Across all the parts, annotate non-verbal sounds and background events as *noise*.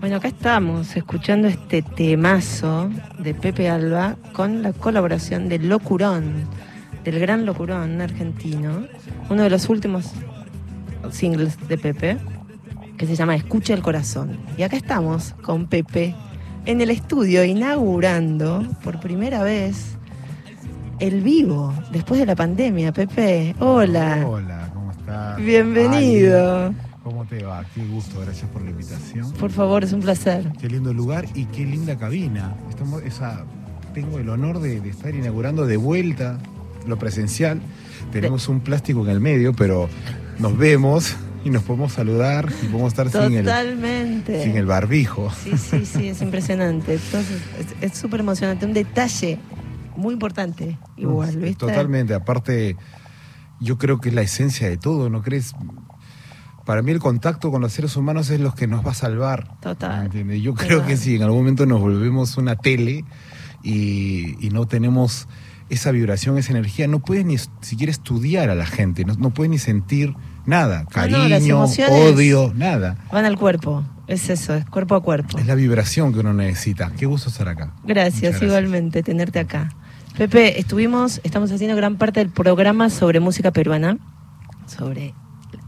Bueno, acá estamos escuchando este temazo de Pepe Alba con la colaboración de Locurón, del gran Locurón argentino, uno de los últimos singles de Pepe, que se llama Escucha el Corazón. Y acá estamos con Pepe en el estudio inaugurando por primera vez el vivo después de la pandemia. Pepe, hola. Hola, ¿cómo estás? Bienvenido. Ay, ¿Cómo te va? Qué gusto, gracias por la invitación. Por favor, es un placer. Qué lindo lugar y qué linda cabina. Estamos, esa, tengo el honor de, de estar inaugurando de vuelta lo presencial. Tenemos un plástico en el medio, pero nos vemos y nos podemos saludar y podemos estar sin el, Totalmente. sin el barbijo. Sí, sí, sí, es impresionante. Entonces, es- súper emocionante. Un detalle muy importante, igual, ¿viste? Totalmente, aparte, yo creo que es la esencia de todo, ¿no crees? Para mí el contacto con los seres humanos es lo que nos va a salvar. Total. Yo Total. creo que si en algún momento nos volvemos una tele y, y no tenemos esa vibración, esa energía, no puedes ni siquiera estudiar a la gente, no, no puedes ni sentir nada, No, no, las cariño, odio, nada. Van al cuerpo. Es eso, es cuerpo a cuerpo. Es la vibración que uno necesita. Qué gusto estar acá. Gracias, Muchas igualmente, tenerte acá. Pepe, estuvimos, estamos haciendo gran parte del programa sobre música peruana, sobre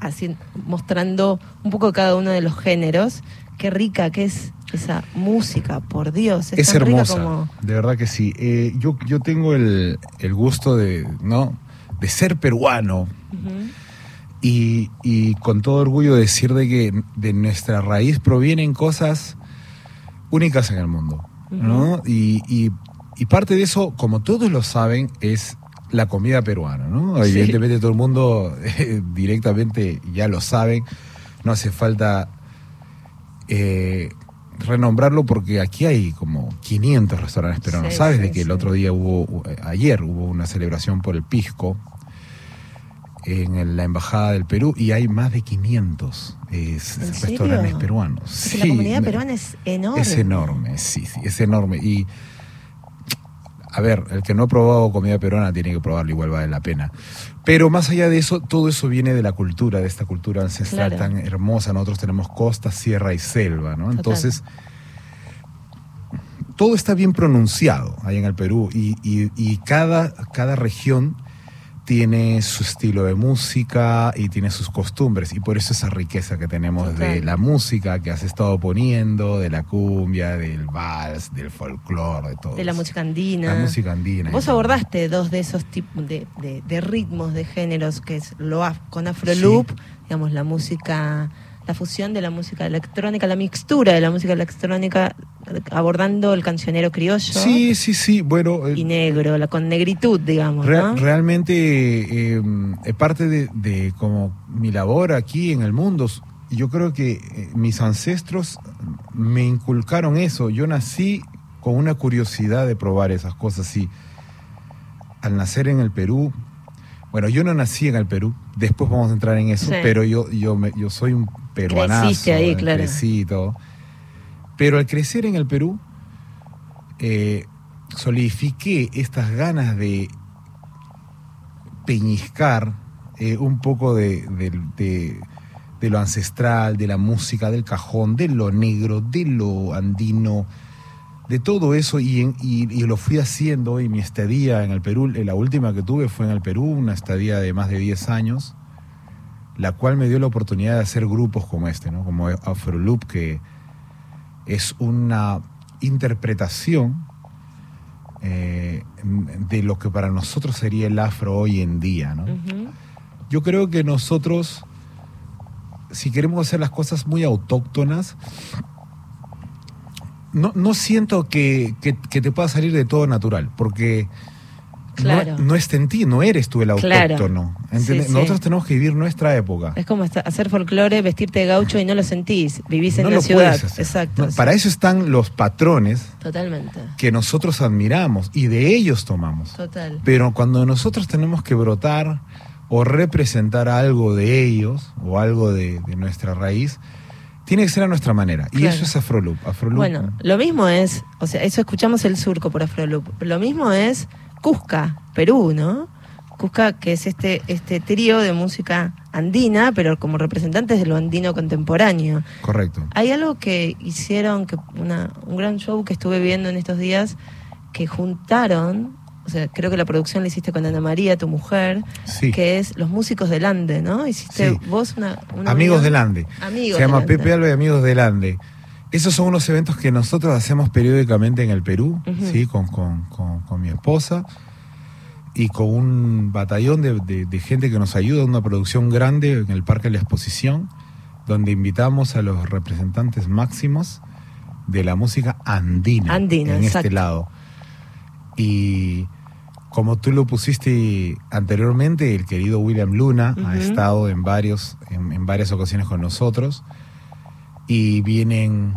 así, mostrando un poco cada uno de los géneros. Qué rica que es esa música, por Dios. Es tan rica hermosa, como- de verdad que sí. Eh, yo, yo tengo el, el gusto de, ¿no? de ser peruano y, y con todo orgullo decir de que de nuestra raíz provienen cosas únicas en el mundo. ¿no? y, y- y parte de eso, como todos lo saben, es la comida peruana. ¿no? Sí. Evidentemente todo el mundo eh, directamente ya lo saben. No hace falta eh, renombrarlo porque aquí hay como 500 restaurantes peruanos. Sí, ¿Sabes sí, de que el otro día hubo, ayer hubo una celebración por el pisco en la embajada del Perú y hay más de 500 eh, s- ¿En restaurantes serio? peruanos. Porque la comunidad peruana es enorme. es enorme, sí, sí, es enorme. Y, a ver, el que no ha probado comida peruana tiene que probarlo, igual vale la pena. Pero más allá de eso, todo eso viene de la cultura, de esta cultura ancestral Claro. tan hermosa. Nosotros tenemos costa, sierra y selva, ¿no? Entonces, todo está bien pronunciado ahí en el Perú y, y- y cada, cada región tiene su estilo de música y tiene sus costumbres y por eso esa riqueza que tenemos de la música que has estado poniendo, de la cumbia, del vals, del folclore, de todo. De la música andina. La música andina. Vos abordaste dos de esos tipos de, de- de ritmos, de géneros, que es lo af- con Afroloop, digamos, la música, la fusión de la música electrónica, la mixtura de la música electrónica, abordando el cancionero criollo Sí, sí, sí. Bueno, eh, y negro, la con negritud, digamos, Re- ¿no? realmente eh, es parte de, de como mi labor aquí en el mundo. Yo creo que eh, mis ancestros me inculcaron eso. Yo nací con una curiosidad de probar esas cosas y al nacer en el Perú, bueno, yo no nací en el Perú, después vamos a entrar en eso, Sí. pero yo, yo, me- yo soy un peruanazo. Creciste ahí, eh, claro. crecí y todo. Pero al crecer en el Perú, eh, solidifiqué estas ganas de peñiscar eh, un poco de, de- de- de lo ancestral, de la música, del cajón, de lo negro, de lo andino, de todo eso y, en- y- y lo fui haciendo y mi estadía en el Perú, la última que tuve fue en el Perú, una estadía de más de 10 años, la cual me dio la oportunidad de hacer grupos como este, ¿no? como Afroloop, que es una interpretación eh, de lo que para nosotros sería el afro hoy en día. Yo creo que nosotros, si queremos hacer las cosas muy autóctonas, no, no siento que, que- que te pueda salir de todo natural, porque no- Claro. no, es en ti, no eres tú el Claro. autóctono. sí. Nosotros tenemos que vivir nuestra época. Es como hacer folclore, vestirte de gaucho y no lo sentís, vivís en no la ciudad. Exacto. No, sí. para eso están los patrones Totalmente. que nosotros admiramos y de ellos tomamos. Total. Pero cuando nosotros tenemos que brotar o representar algo de ellos o algo de, de nuestra raíz, tiene que ser a nuestra manera. Y Claro. eso es Afroloop. Afroloop Bueno, lo mismo es, o sea, eso escuchamos el surco por Afroloop. Lo mismo es Cusca, Perú, ¿no? Cusca, que es este, este trío de música andina, pero como representantes de lo andino contemporáneo. Correcto. Hay algo que hicieron, que una, un gran show que estuve viendo en estos días, que juntaron, o sea, creo que la producción la hiciste con Ana María, tu mujer, Sí. que es Los Músicos del Ande, ¿no? Hiciste Sí. vos una... una Amigos del Ande. Amigos Se llama. Pepe Alba y Amigos del Ande. Esos son unos eventos que nosotros hacemos periódicamente en el Perú. ¿sí? con, con- con- con mi esposa y con un batallón de, de- de gente que nos ayuda, una producción grande en el Parque de la Exposición, donde invitamos a los representantes máximos de la música andina, Andina, en exacto. este lado. Y como tú lo pusiste anteriormente, el querido William Luna ha estado en, varios, en, en varias ocasiones con nosotros y vienen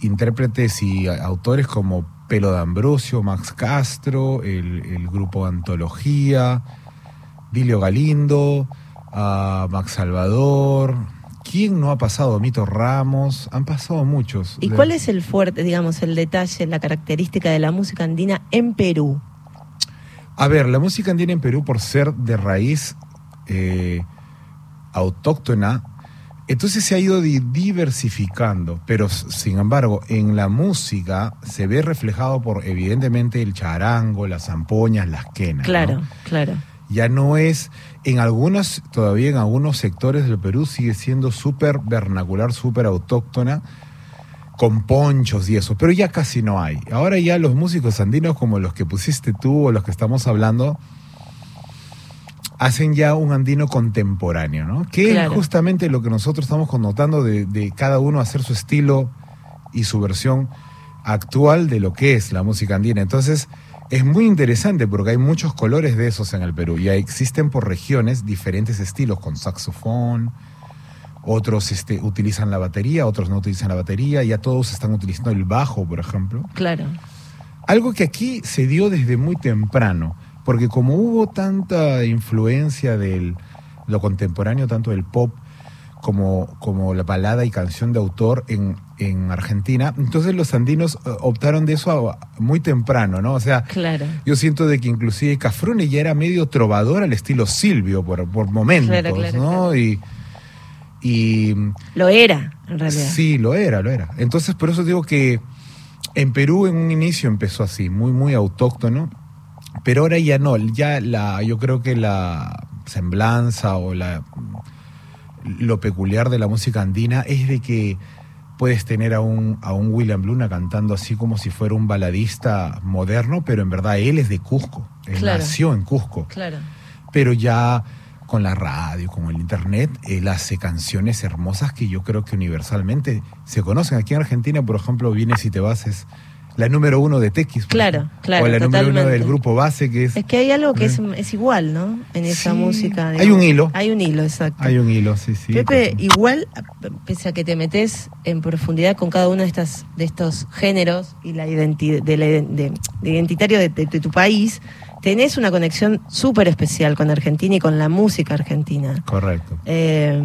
intérpretes y autores como Pelo de Ambrosio, Max Castro, el, el grupo Antología, Dilio Galindo, Max Salvador. ¿Quién no ha pasado? Mito Ramos. Han pasado muchos. ¿Y cuál es el fuerte, digamos, el detalle, la característica de la música andina en Perú? A ver, la música andina en Perú, por ser de raíz eh, autóctona, entonces se ha ido di- diversificando, pero sin embargo, en la música se ve reflejado por, evidentemente, el charango, las zampoñas, las quenas. ¿no? Claro, claro. Ya no es, en algunas, todavía en algunos sectores del Perú sigue siendo súper vernacular, súper autóctona, con ponchos y eso, pero ya casi no hay. Ahora ya los músicos andinos como los que pusiste tú o los que estamos hablando, hacen ya un andino contemporáneo, ¿no? Que Claro. es justamente lo que nosotros estamos connotando de, de cada uno hacer su estilo y su versión actual de lo que es la música andina. Entonces, es muy interesante porque hay muchos colores de esos en el Perú. Ya existen por regiones diferentes estilos, con saxofón, otros este, utilizan la batería, otros no utilizan la batería, ya todos están utilizando el bajo, por ejemplo. Claro. Algo que aquí se dio desde muy temprano, porque como hubo tanta influencia de lo contemporáneo, tanto del pop como, como la balada y canción de autor en, en Argentina, entonces los andinos eh, optaron de eso a- muy temprano, ¿no? O sea, Claro. yo siento de que inclusive Cafrune ya era medio trovador al estilo Silvio por, por momentos, Claro, claro, ¿no? Y, y Lo era, en realidad. Sí, lo era, lo era. Entonces, por eso digo que en Perú en un inicio empezó así, muy, muy autóctono, pero ahora ya no, ya la, yo creo que la semblanza o la lo peculiar de la música andina es de que puedes tener a un, a un William Luna cantando así como si fuera un baladista moderno, pero en verdad él es de Cusco, él Claro. nació en Cusco Claro. pero ya con la radio, con el internet, él hace canciones hermosas que yo creo que universalmente se conocen. Aquí en Argentina, por ejemplo, Vienes y te vas es la número uno de por Claro, claro, O la número uno del grupo base, que es... Es que hay algo que es, Mm. es igual, ¿no? En esa Sí. música. Hay un hilo. Hay un hilo, exacto. Hay un hilo, sí, sí. Pepe, igual, pese a que te metes en profundidad con cada uno de estas de estos géneros y la identi- de la de- de identitario de, de- de tu país, tenés una conexión súper especial con Argentina y con la música argentina. Correcto. Eh,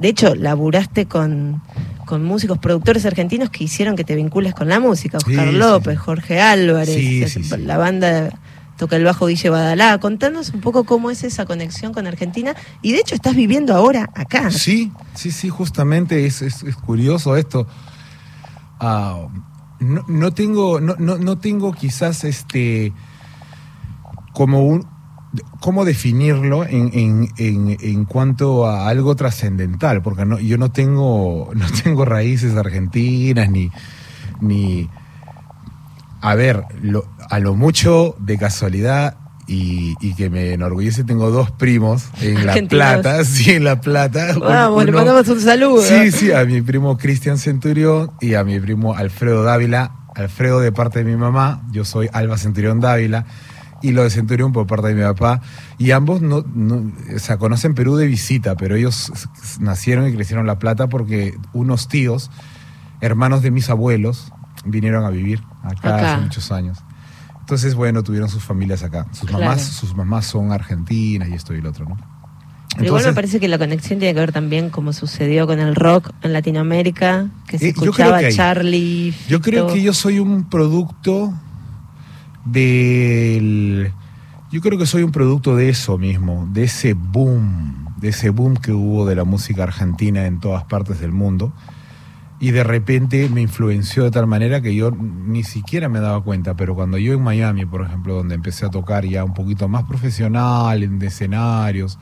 de hecho, laburaste con, con músicos, productores argentinos que hicieron que te vincules con la música. Oscar sí, López, sí. Jorge Álvarez, Sí, eh, la banda toca el bajo Guille Badalá. Contanos un poco cómo es esa conexión con Argentina. Y de hecho estás viviendo ahora acá. Sí, sí, sí, justamente es, es- es curioso esto. Ah, no, no tengo, no, no, no tengo quizás este como un cómo definirlo en, en, en, en cuanto a algo trascendental, porque no, yo no tengo, *laughs* no tengo raíces argentinas ni, ni a ver, lo- a lo mucho de casualidad y, y que me enorgullece, tengo dos primos en La Argentinos. Plata, *laughs* sí, en La Plata. Vamos, le Uno- mandamos un saludo. Sí, sí, a mi primo Cristian Centurión y a mi primo Alfredo Dávila. Alfredo de parte de mi mamá, yo soy Alba Centurión Dávila, y lo de Centurión por parte de mi papá. Y ambos no, no- o sea, conocen Perú de visita, pero ellos nacieron y crecieron en La Plata porque unos tíos, hermanos de mis abuelos, vinieron a vivir acá, Acá. hace muchos años. Entonces, bueno, tuvieron sus familias acá. Sus Claro. mamás, sus mamás son argentinas y esto y lo otro, ¿no? Pero igual me Entonces- parece que la conexión tiene que ver también como sucedió con el rock en Latinoamérica, que se Eh, yo escuchaba que hay. Charlie. Yo creo que yo soy un producto del Yo creo que soy un producto de eso mismo, de ese boom, de ese boom que hubo de la música argentina en todas partes del mundo. Y de repente me influenció de tal manera que yo ni siquiera me daba cuenta, pero cuando yo en Miami, por ejemplo, donde empecé a tocar ya un poquito más profesional, en escenarios,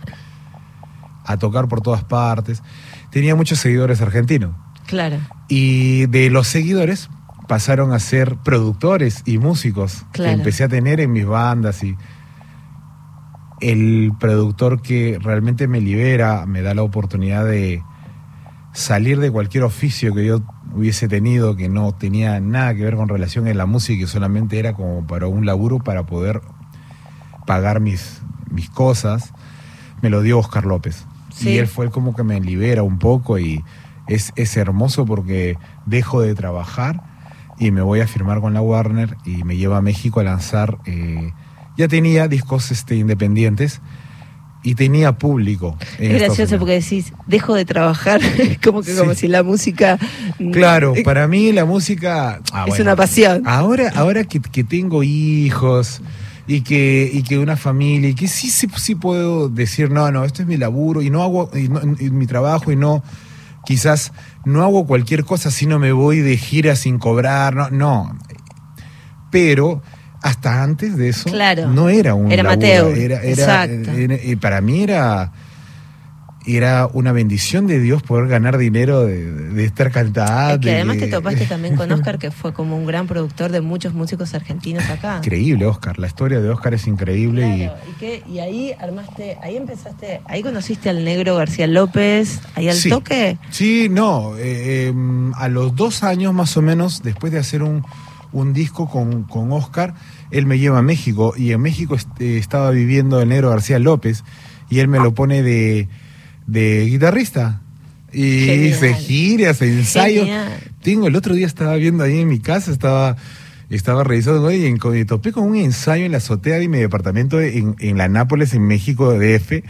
a tocar por todas partes, tenía muchos seguidores argentinos. Claro. Y de los seguidores pasaron a ser productores y músicos Claro. que empecé a tener en mis bandas y el productor que realmente me libera, me da la oportunidad de salir de cualquier oficio que yo hubiese tenido que no tenía nada que ver con relación en la música y solamente era como para un laburo para poder pagar mis, mis cosas, me lo dio Oscar López. Sí. Y él fue el como que me libera un poco y es, es hermoso porque dejo de trabajar y me voy a firmar con la Warner y me lleva a México a lanzar. eh, ya tenía discos este, independientes y tenía público. Es gracioso porque decís, dejo de trabajar, *laughs* como que Sí. como si la música... Claro, eh, para mí la música ah, es bueno, una pasión. Ahora, ahora que, que tengo hijos y que, y que una familia, y que sí, sí, sí puedo decir, no, no, esto es mi laburo y no hago y no- y mi trabajo y no, quizás no hago cualquier cosa si no me voy de gira sin cobrar, no, no. Pero hasta antes de eso Claro. no era un Era laburo, amateur, era, era, y para mí era era una bendición de Dios poder ganar dinero de, de estar cantando. Es que y además te topaste también con Oscar, que fue como un gran productor de muchos músicos argentinos acá. Increíble, Oscar. La historia de Oscar es increíble Claro, ¿y, qué? y ahí armaste, ahí empezaste, ahí conociste al negro García López, ahí al Sí. toque. y. Sí, no. eh, eh, a los dos años más o menos, después de hacer un, un disco con, con Oscar, él me lleva a México y en México este, estaba viviendo el negro García López y él me lo pone de, de guitarrista. Y Genial. se gira, se ensayo. Genial. Tengo, el otro día estaba viendo ahí en mi casa, estaba, estaba revisando y, en- y topé con un ensayo en la azotea de mi departamento en, en la Nápoles, en México, DF.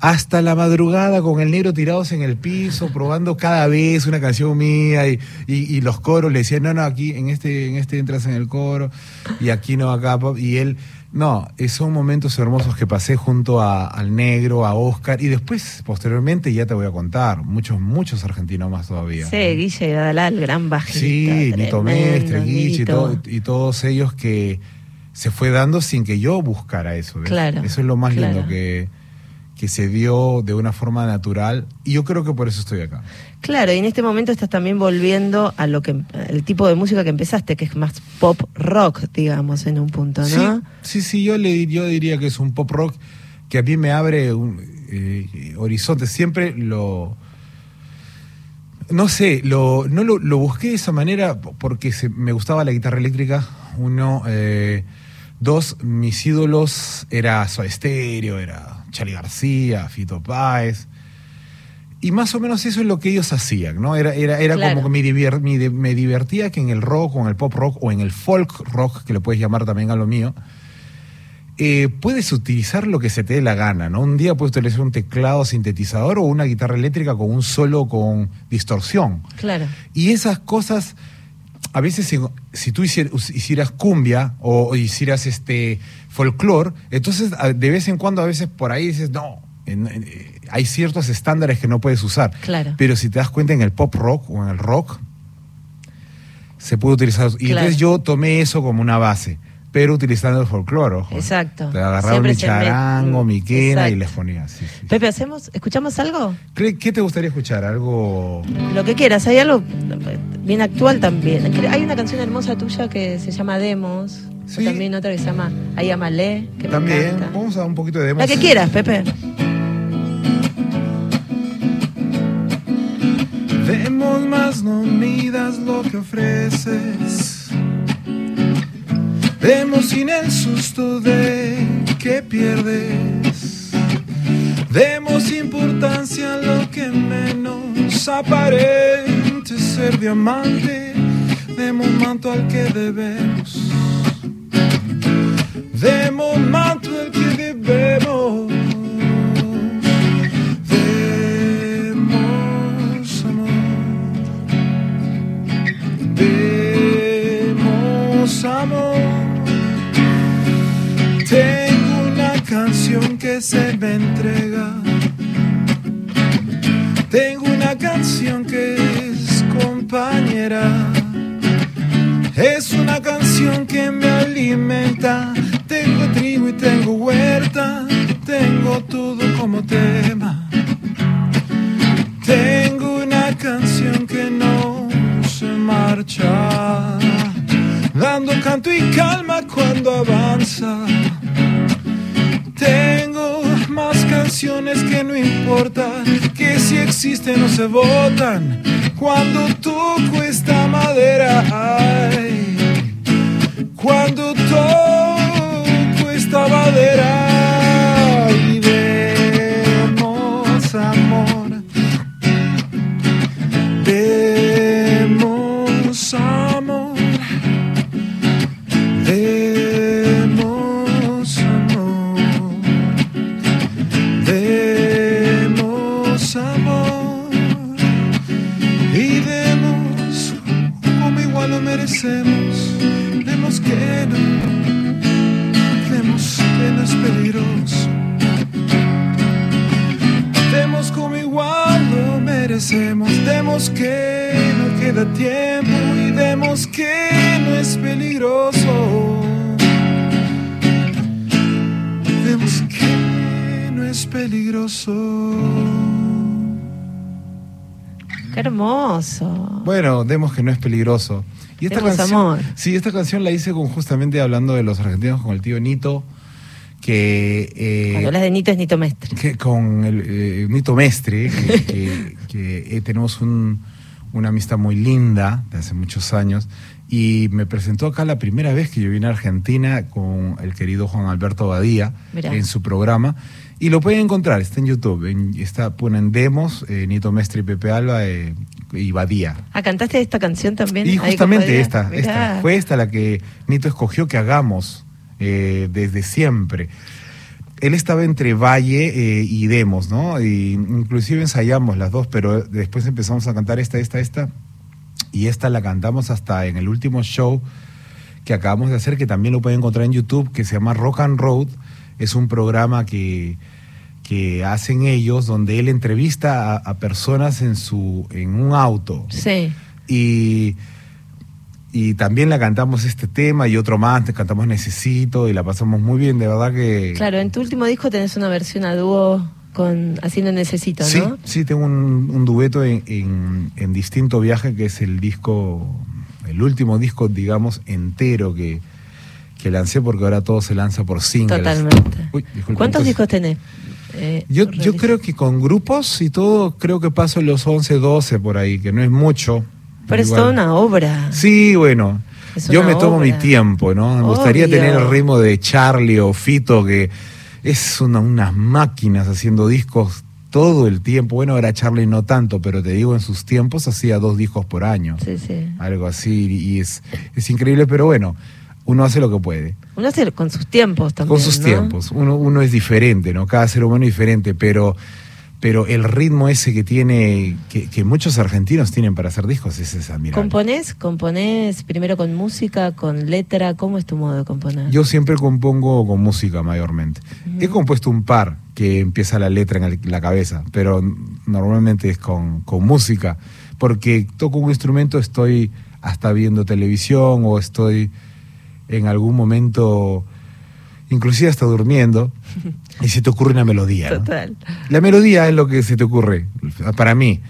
Hasta la madrugada con el negro tirados en el piso, *laughs* probando cada vez una canción mía y, y- y los coros le decían, no, no, aquí en este, en este entras en el coro y aquí no, acá. pa-". Y él, no, eh, son momentos hermosos que pasé junto a- al negro, a Oscar y después, posteriormente, ya te voy a contar, muchos, muchos argentinos más todavía. Sí, Guille Gadalal, gran bajista. Sí, Nito Mestre, Guichi, y, Nito. todo- y todos ellos que se fue dando sin que yo buscara eso. ¿ves? Claro, Eso es lo más claro. lindo, que, que se dio de una forma natural y yo creo que por eso estoy acá. Claro, y en este momento estás también volviendo a lo que el tipo de música que empezaste, que es más pop rock, digamos, en un punto, ¿no? Sí, sí, sí, yo, le, yo diría que es un pop rock que a mí me abre un eh, horizonte. Siempre lo... No sé, lo, no lo, lo busqué de esa manera porque se- me gustaba la guitarra eléctrica. Uno, eh, dos, mis ídolos era Soda Stereo, era Charlie García, Fito Páez. Y más o menos eso es lo que ellos hacían, ¿no? Era, era, era Claro. como que me, me di- me divertía que en el rock o en el pop rock o en el folk rock, que le puedes llamar también a lo mío, eh, puedes utilizar lo que se te dé la gana, ¿no? Un día puedes utilizar un teclado sintetizador o una guitarra eléctrica con un solo con distorsión. Claro. Y esas cosas, a veces si, si tú hicier- hicieras cumbia o, o hicieras este folclore, entonces de vez en cuando a veces por ahí dices, no, en- en- hay ciertos estándares que no puedes usar. Claro. Pero si te das cuenta en el pop rock o en el rock, se puede utilizar. Y Claro. entonces yo tomé eso como una base, pero utilizando el folclore. ojo. Exacto. Te Siempre mi charango, mi quena y les ponía. sí, sí. Pepe, ¿hacemos? ¿Escuchamos algo? ¿Qué, qué te gustaría escuchar? ¿Algo...? Lo que quieras, hay algo bien actual también. Hay una canción hermosa tuya que se llama Demos. o Sí. también otra que se llama Ay Amalé, que me También, encanta. vamos a un poquito de demos. La que quieras, Pepe. Demos más, no midas lo que ofreces. Demos sin el susto de que pierdes. Demos importancia a lo que menos aparente ser diamante. Demos manto al que debemos. Demos manto al que debemos. Se me entrega. Tengo una canción que es compañera. Es una canción que me alimenta. Tengo trigo y tengo huerta. Tengo todo como tema. Tengo una canción que no se marcha. Dando canto y calma cuando avanza. Que no importa, que si existen o se votan. Cuando toco esta madera, ay, cuando toco esta madera Bueno, demos que no es peligroso. Y esta Demos canción, amor. Sí, esta canción la hice con justamente hablando de los argentinos con el tío Nito, que, eh, Cuando hablas de Nito es Nito Mestre. que con el eh, Nito Mestre, que, que- *laughs* que, eh, tenemos un- una amistad muy linda de hace muchos años, y me presentó acá la primera vez que yo vine a Argentina con el querido Juan Alberto Badía Mirá. en su programa. Y lo pueden encontrar, está en YouTube, en- está, ponen demos, eh, Nito Mestre y Pepe Alba eh, y Badía. Ah, ¿cantaste esta canción también? Y justamente esta, esta, fue esta la que Nito escogió que hagamos eh, desde siempre. Él estaba entre Valle eh, y Demos, ¿no? Y inclusive ensayamos las dos, pero después empezamos a cantar esta, esta, esta. Y esta la cantamos hasta en el último show que acabamos de hacer, que también lo pueden encontrar en YouTube, que se llama Rock and Road. Es un programa que, que hacen ellos, donde él entrevista a, a personas en, su, en un auto. Sí. Y, y también la cantamos este tema y otro más, te cantamos Necesito y la pasamos muy bien, de verdad que... Claro, en tu último disco tenés una versión a dúo con Haciendo Necesito, Sí, ¿no? sí, tengo un, un dueto en, en- en Distinto Viaje, que es el disco, el último disco, digamos, entero que, que lancé, porque ahora todo se lanza por singles. Totalmente. Uy, ¿Cuántos discos tenés? Eh, Yo, creo que con grupos y todo, creo que paso los 11, 12 por ahí, que no es mucho. Pero es toda una obra. Sí, bueno. Yo me tomo mi tiempo, ¿no? Me gustaría tener el ritmo de Charlie o Fito, que es una- unas máquinas haciendo discos todo el tiempo. Bueno, ahora Charlie no tanto, pero te digo, en sus tiempos hacía dos discos por año. Sí, sí. Algo así, y es, es increíble, pero bueno, uno hace lo que puede. Uno hace con sus tiempos también. Con sus ¿no? tiempos. Uno, uno es diferente, ¿no? Cada ser humano es diferente, pero, pero el ritmo ese que tiene, que, que muchos argentinos tienen para hacer discos, es admirable. ¿Componés? ¿Componés primero con música, con letra? ¿Cómo es tu modo de componer? Yo siempre compongo con música mayormente. He compuesto un par que empieza la letra en la cabeza, pero normalmente es con, con música, porque toco un instrumento, estoy hasta viendo televisión o estoy en algún momento, inclusive hasta durmiendo, *laughs* y se te ocurre una melodía. ¿no? Total. La melodía es lo que se te ocurre, para mí.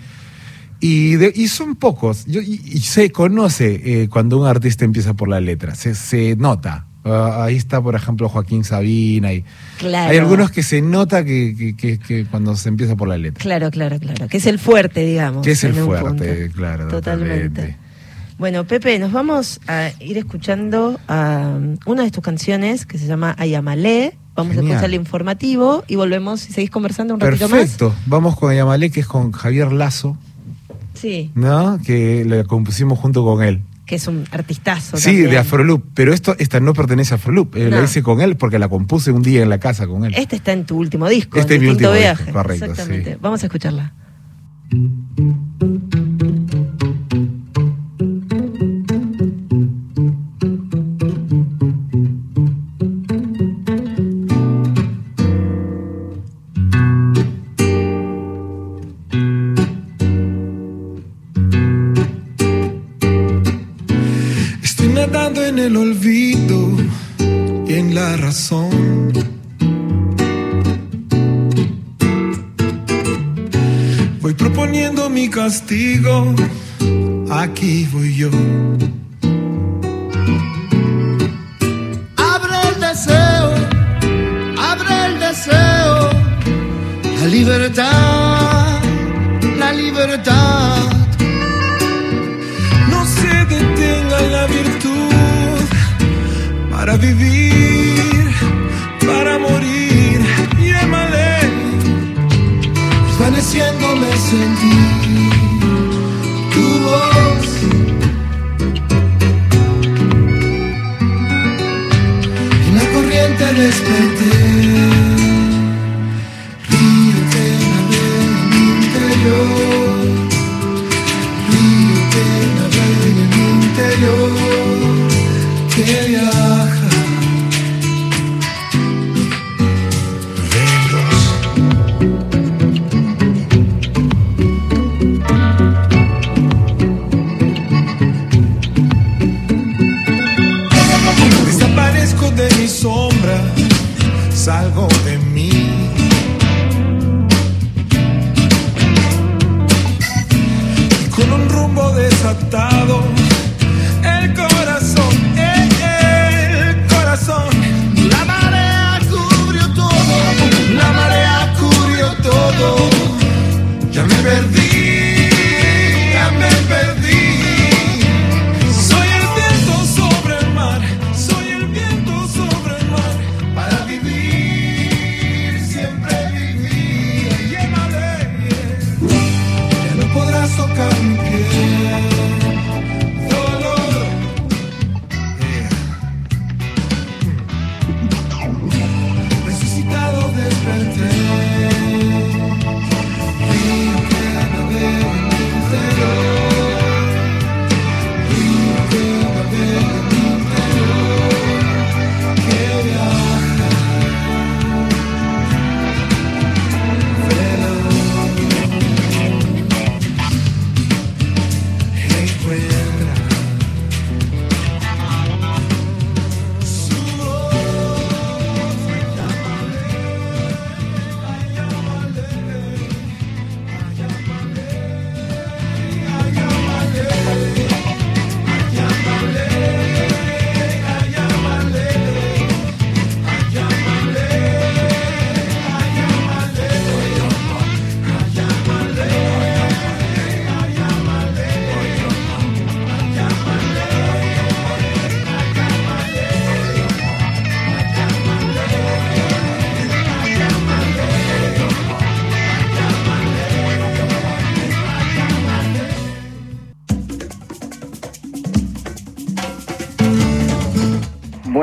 Y, de- y son pocos. Yo, y, y se conoce eh, cuando un artista empieza por la letra, se, se nota. Ah, ahí está, por ejemplo, Joaquín Sabina. Y Claro. Hay algunos que se nota que, que- que- que cuando se empieza por la letra. Claro, claro, claro. Que es el fuerte, digamos. Que es el fuerte, claro. Totalmente. totalmente. Bueno, Pepe, nos vamos a ir escuchando a um, una de tus canciones que se llama Ayamalé. Vamos Genial. a escuchar el informativo y volvemos y seguís conversando un ratito más. Perfecto. Vamos con Yamalé, que es con Javier Lazo, Sí, ¿no? Que la compusimos junto con él. que es un artistazo. Sí, también. de Afroloop, pero esto, esta no pertenece a Afroloop, eh, la hice con él porque la compuse un día en la casa con él. Este está en tu último disco, Este en es mi último Viaje. disco, correcto, Exactamente. sí. Vamos a escucharla. Aquí voy yo. Abre el deseo, abre el deseo, la libertad, la libertad. No se detenga la virtud para vivir, para morir. Llámale, Desvaneciéndome sentí desatado,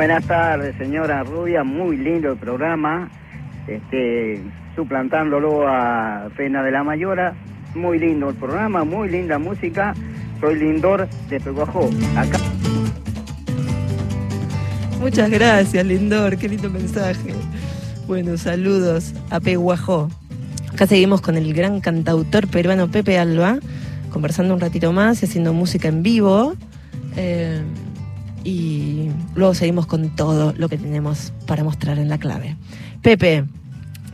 Buenas tardes, señora Rubia. Muy lindo el programa. Este, suplantándolo a Pena de la Mayora. Muy lindo el programa, muy linda música. Soy Lindor de Peguajó. Acá. Muchas gracias, Lindor, qué lindo mensaje. Bueno, saludos a Peguajó. Acá seguimos con el gran cantautor peruano Pepe Alba, conversando un ratito más y haciendo música en vivo. Eh, y luego seguimos con todo lo que tenemos para mostrar en la clave. Pepe,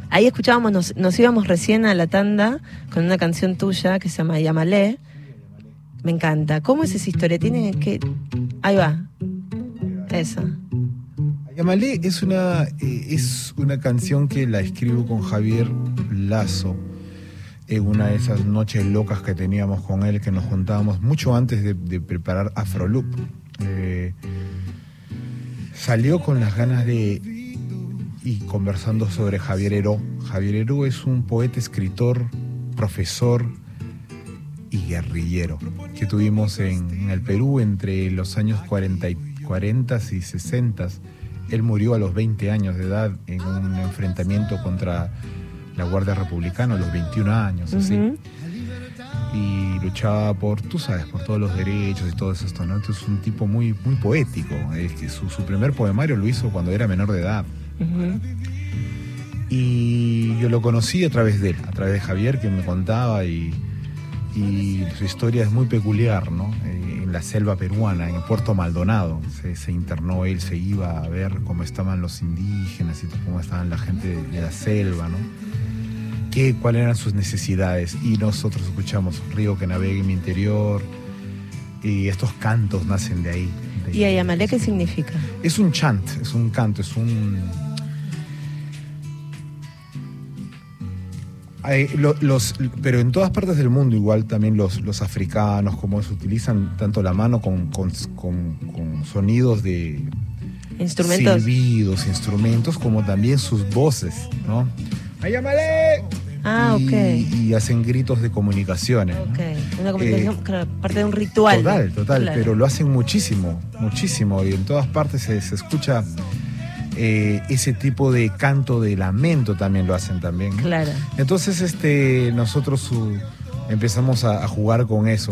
ahí escuchábamos, nos, íbamos recién a la tanda con una canción tuya que se llama Yamalé. Me encanta. ¿Cómo es esa historia? Tiene que. Ahí va. Esa. Yamalé es una, eh, es una canción que la escribo con Javier Lazo en una de esas noches locas que teníamos con él, que nos juntábamos mucho antes de, de preparar Afroloop. Eh, salió con las ganas de y conversando sobre Javier Heró. Javier Heró es un poeta, escritor, profesor y guerrillero que tuvimos en, el Perú entre los años 40 y, 40 y 60. Él murió a los 20 años de edad en un enfrentamiento contra la Guardia Republicana a los 21 años, así. Y luchaba por, tú sabes, por todos los derechos y todo esto, ¿no? Entonces es un tipo muy, muy poético. Es que su, su primer poemario lo hizo cuando era menor de edad. Y yo lo conocí a través de él, a través de Javier, que me contaba y, y su historia es muy peculiar, ¿no? Eh, en la selva peruana, en puerto Maldonado. Se, se internó él, se iba a ver cómo estaban los indígenas y cómo estaban la gente de, de la selva, ¿no? Qué, cuáles eran sus necesidades. Y nosotros escuchamos Río que navegue en mi interior. Y estos cantos nacen de ahí. de- ¿Y Ayamalé qué significa? es un chant, es un canto, es un... Hay lo- los, pero en todas partes del mundo igual también los, los africanos, como se utilizan tanto la mano con, con- con- con sonidos de Instrumentos. silbidos, instrumentos, como también sus voces, ¿no? ¡Ayámale! Ah, y, ok. y hacen gritos de comunicaciones. ¿no? Ok, una comunicación, claro, parte de un ritual. Eh, Total, total, Claro. pero lo hacen muchísimo, muchísimo, y en todas partes se, se escucha eh, ese tipo de canto de lamento también lo hacen también. ¿no? Claro. Entonces, este, nosotros uh, empezamos a, a jugar con eso.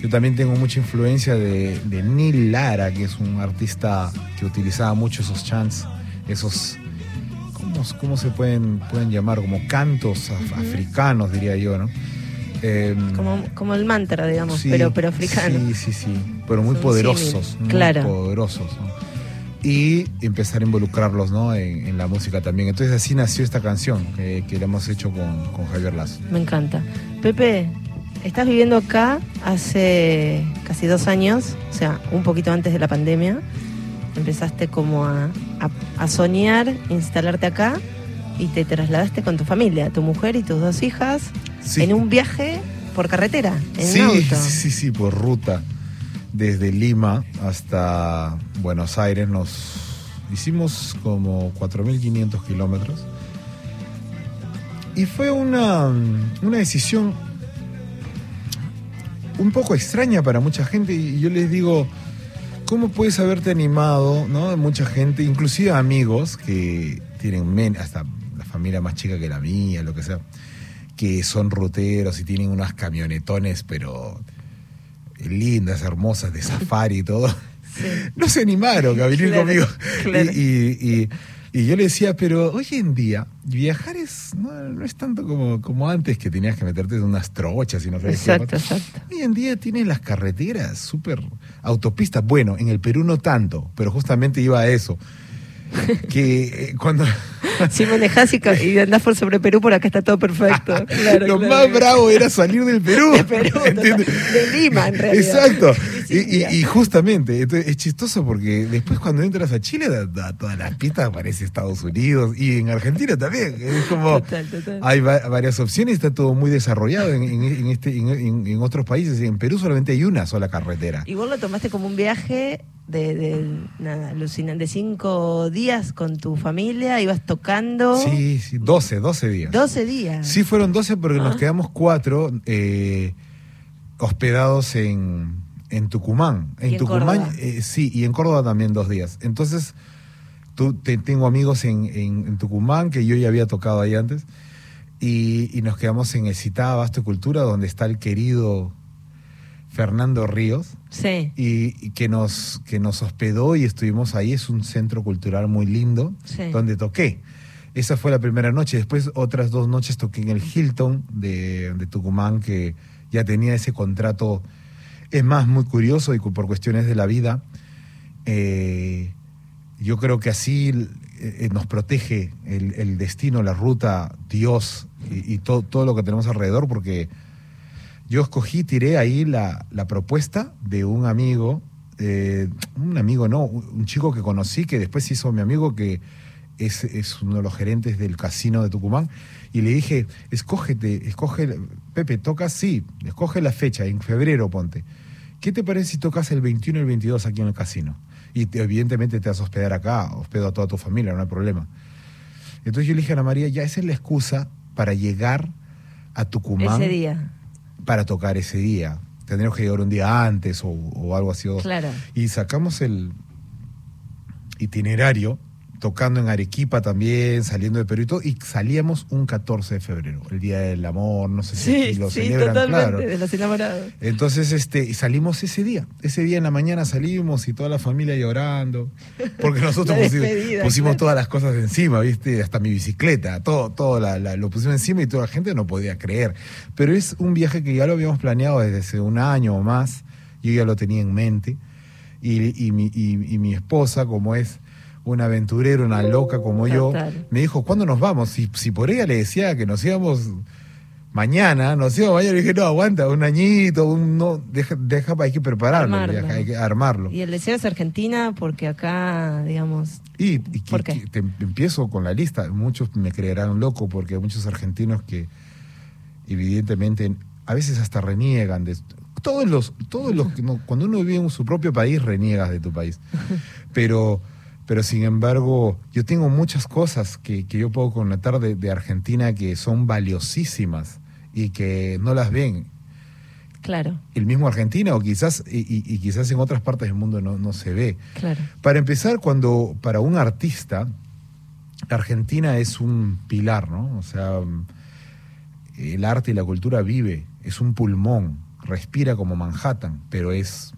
Yo también tengo mucha influencia de, de Neil Lara, que es un artista que utilizaba mucho esos chants, esos, ¿cómo, cómo se pueden, pueden llamar? Como cantos af- africanos, diría yo, ¿no? Em, Como, como el mantra, digamos, Sí, pero, pero africano. Sí, sí, sí. Pero muy Es un poderosos. muy Claro. poderosos. ¿no? Y empezar a involucrarlos ¿no? en, en la música también. Entonces así nació esta canción que, que la hemos hecho con, con Javier Lazo. Me encanta. Pepe, estás viviendo acá hace casi dos años, o sea, un poquito antes de la pandemia. Empezaste como a, a- a soñar, instalarte acá y te trasladaste con tu familia, tu mujer y tus dos hijas, Sí. en un viaje por carretera, en sí, un auto. sí, sí, sí, por ruta. Desde Lima hasta Buenos Aires nos hicimos como 4.500 kilómetros. Y fue una, una decisión un poco extraña para mucha gente. Y yo les digo, ¿cómo puedes haberte animado? ¿no? Mucha gente, inclusive amigos que tienen men hasta la familia más chica que la mía, lo que sea, que son ruteros y tienen unas camionetones, pero lindas, hermosas, de safari y todo. *laughs* No se animaron a venir Claro, conmigo. claro. Y, y- y- y yo le decía, pero hoy en día viajar es no, no es tanto como, como antes que tenías que meterte en unas trochas y no sabes Exacto, exacto. Hoy en día tienes las carreteras súper autopistas. Bueno, en el Perú no tanto, pero justamente iba a eso. *laughs* Que eh, cuando *laughs* Si manejás y, y andás por sobre Perú, por acá está todo perfecto. *laughs* Claro, lo claro. más bravo era salir del Perú. De Perú. De Lima, en realidad. Exacto. *laughs* Y, y- ya. y justamente, entonces, es chistoso porque después cuando entras a Chile, da- todas las pistas parece Estados Unidos y en Argentina también. Es como Total, total. hay va- varias opciones, está todo muy desarrollado en, en- en este, en, en- otros países. En Perú solamente hay una sola carretera. Y vos lo tomaste como un viaje de, de, nada, alucinante, de cinco días con tu familia, ibas tocando Sí, sí, 12, 12 días. 12 días. Sí, fueron 12 porque Ah. nos quedamos cuatro eh, hospedados en, en Tucumán. Y En Tucumán, Córdoba. eh, sí, y en Córdoba también dos días. Entonces, tú, te- tengo amigos en, en- en Tucumán que yo ya había tocado ahí antes. Y, y nos quedamos en el Citá Abasto y Cultura, donde está el querido Fernando Ríos Sí, y, y que nos que nos hospedó y estuvimos ahí es un centro cultural muy lindo Sí. donde toqué esa fue la primera noche después otras dos noches toqué en el Hilton de, de Tucumán que ya tenía ese contrato es más muy curioso y por cuestiones de la vida eh, yo creo que así eh, nos protege el, destino la ruta Dios y, todo todo lo que tenemos alrededor porque yo escogí, tiré ahí la, la propuesta de un amigo, eh, un amigo no, un chico que conocí que después hizo mi amigo que es, es uno de los gerentes del casino de Tucumán y le dije, escógete, escoge, Pepe, tocas, sí, escoge la fecha, en febrero ponte. ¿Qué te parece si tocas el 21 y el 22 aquí en el casino? Y te- evidentemente te vas a hospedar acá, hospedo a toda tu familia, no hay problema. Entonces yo le dije a Ana María, ya esa es la excusa para llegar a Tucumán ese día. para tocar ese día. Tendríamos que llegar un día antes o, o algo así. Claro. Y sacamos el itinerario, tocando en Arequipa también, saliendo de Perú y todo, y salíamos un 14 de febrero, el Día del Amor, no sé si Sí, lo sí, celebran, totalmente, claro. de los enamorados. Entonces, este, y salimos ese día. Ese día en la mañana salimos y toda la familia llorando. Porque *laughs* nosotros pusimos, despedida, pusimos claro. todas las cosas encima, ¿viste? Hasta mi bicicleta, todo, todo la- la- lo pusimos encima y toda la gente no podía creer. Pero es un viaje que ya lo habíamos planeado desde hace un año o más. yo ya lo tenía en mente. Y, y mi, y- y mi esposa, como es una aventurera, una loca como yo, Total. me dijo, ¿cuándo nos vamos? Si, si por ella le decía que nos íbamos mañana, nos íbamos mañana, le dije, no, aguanta, un añito, un, no, deja, deja, hay que prepararlo, Armarlo. hay que armarlo. Y el deseo es Argentina porque acá, digamos, Y, y que- ¿Por qué? que te empiezo con la lista. Muchos me creerán loco porque hay muchos argentinos que evidentemente a veces hasta reniegan de todos los todos los que no- cuando uno vive en su propio país reniegas de tu país. *laughs* Pero pero sin embargo, yo tengo muchas cosas que, que yo puedo conectar de, de Argentina que son valiosísimas y que no las ven claro, el mismo Argentina o quizás y, y- y quizás en otras partes del mundo no, no se ve. claro. Para empezar, cuando para un artista, Argentina es un pilar, ¿no? O sea, el arte y la cultura vive, es un pulmón, respira como Manhattan, pero es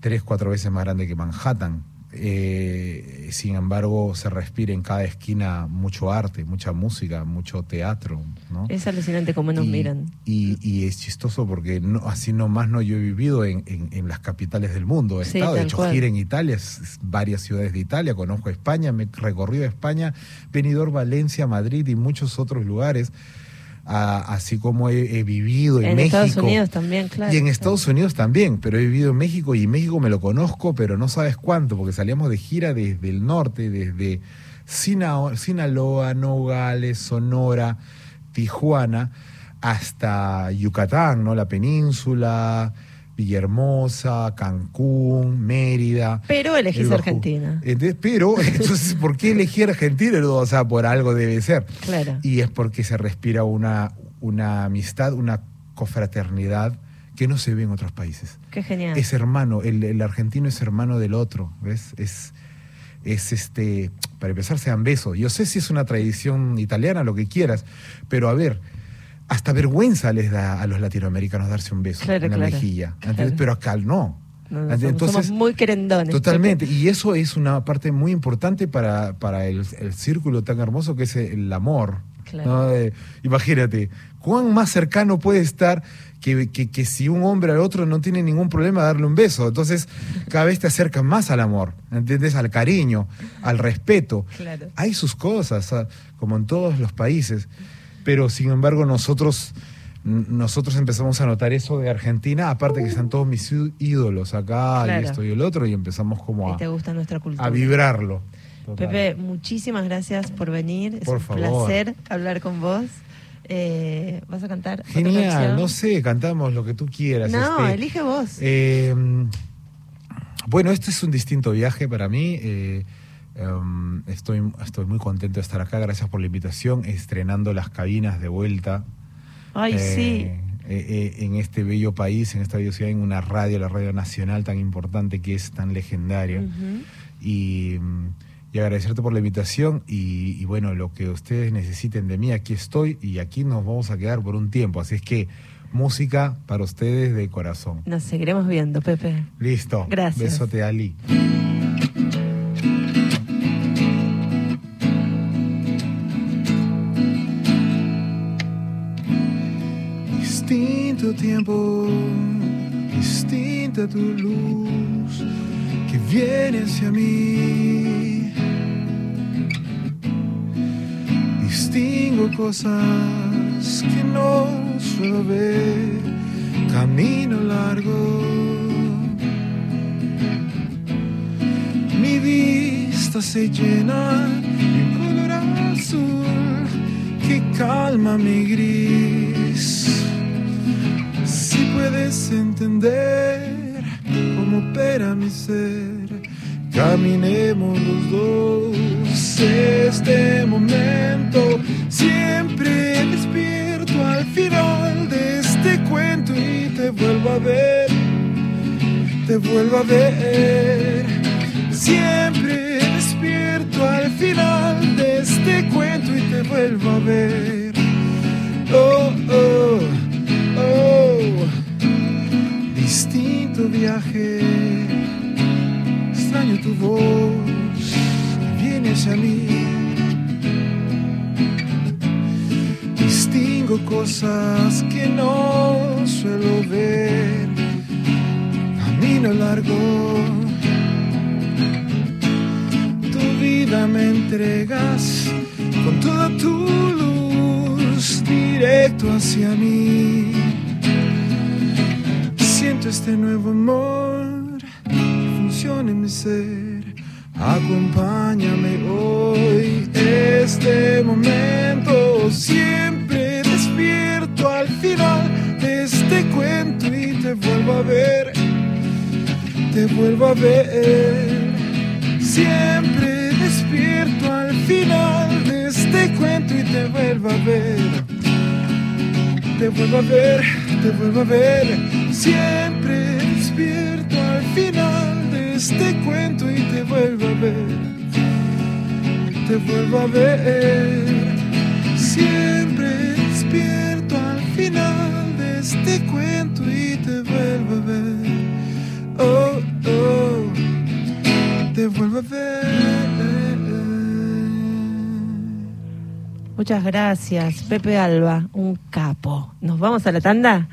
tres, cuatro veces más grande que Manhattan. Eh, sin embargo, se respira en cada esquina mucho arte, mucha música, mucho teatro, ¿no? Es alucinante cómo nos y, miran. Y, y es chistoso porque no, así nomás no yo he vivido en, en- en las capitales del mundo. He Sí, estado, tal hecho cual. gira en Italia, varias ciudades de Italia, conozco España, me he recorrido España, Benidorm, Valencia, Madrid y muchos otros lugares. Así como he, he vivido en, En México. Estados Unidos también, claro. Y en claro. Estados Unidos también, pero he vivido en México y en México me lo conozco, pero no sabes cuánto, porque salíamos de gira desde el norte, desde Sina- Sinaloa, Nogales, Sonora, Tijuana, hasta Yucatán, ¿no? La península, Villahermosa, Cancún, Mérida. Pero elegís el. Argentina. Entonces, pero, *laughs* entonces, ¿por qué elegí Argentina? O sea, por algo debe ser. Claro. Y es porque se respira una, una amistad, una confraternidad que no se ve en otros países. Qué genial. Es hermano, el, el argentino es hermano del otro, ¿ves? Es, es este, para empezar, se dan besos. Yo sé si es una tradición italiana, lo que quieras, pero a ver, hasta vergüenza les da a los latinoamericanos darse un beso Claro, en la claro, mejilla. Pero acá no. No, ¿Entendés? somos, muy querendones. Totalmente, y eso es una parte muy importante para, para el, el círculo tan hermoso que es el amor. Eh, imagínate, ¿cuán más cercano puede estar que, que- que si un hombre al otro no tiene ningún problema darle un beso? Entonces, cada vez te acercas más al amor, ¿entiendes? Al cariño, al respeto. Hay sus cosas, ah, como en todos los países, pero sin embargo nosotros nosotros empezamos a notar eso de Argentina, aparte que están todos mis ídolos acá Claro. y esto y el otro, y empezamos como a, te gusta nuestra cultura. a vibrarlo. Total. Pepe, muchísimas gracias por venir. Es Por un favor. placer hablar con vos. Eh, ¿Vas a cantar? Genial, no sé, cantamos lo que tú quieras. No, este, elige vos. eh, bueno, este es un distinto viaje para mí. eh, em, estoy, estoy muy contento de estar acá. Gracias por la invitación. Estrenando las cabinas de vuelta. Ay, eh, sí. eh, eh, en este bello país, en esta bella ciudad, en una radio, la radio nacional tan importante que es tan legendaria. Ujú. y, mm, y agradecerte por la invitación y, y bueno, lo que ustedes necesiten de mí, aquí estoy y aquí nos vamos a quedar por un tiempo. Así es que música para ustedes de corazón. Nos seguiremos viendo, Pepe. Listo. Gracias. Besote, Ali. Tiempo, distinta tu luz que viene hacia mí. Distingo cosas que no suelo ver, camino largo. Mi vista se llena de un color azul que calma mi gris. Puedes entender cómo opera mi ser, caminemos los dos este momento. Siempre despierto al final de este cuento y te vuelvo a ver, te vuelvo a ver. Siempre despierto al final de este cuento y te vuelvo a ver. Oh, oh. Viaje. Extraño tu voz que viene hacia mí. Distingo cosas que no suelo ver. camino largo. Tu vida me entregas con toda tu luz directo hacia mí. Este nuevo amor que funciona en mi ser. Acompáñame hoy, este momento, siempre despierto al final de este cuento y te vuelvo a ver, te vuelvo a ver, siempre despierto al final de este cuento y te vuelvo a ver, te vuelvo a ver, te vuelvo a ver, siempre despierto al final de este cuento y te vuelvo a ver, te vuelvo a ver, siempre despierto al final de este cuento y te vuelvo a ver, oh, oh, te vuelvo a ver. Muchas gracias, Pepe Alba, un capo. ¿Nos vamos a la tanda?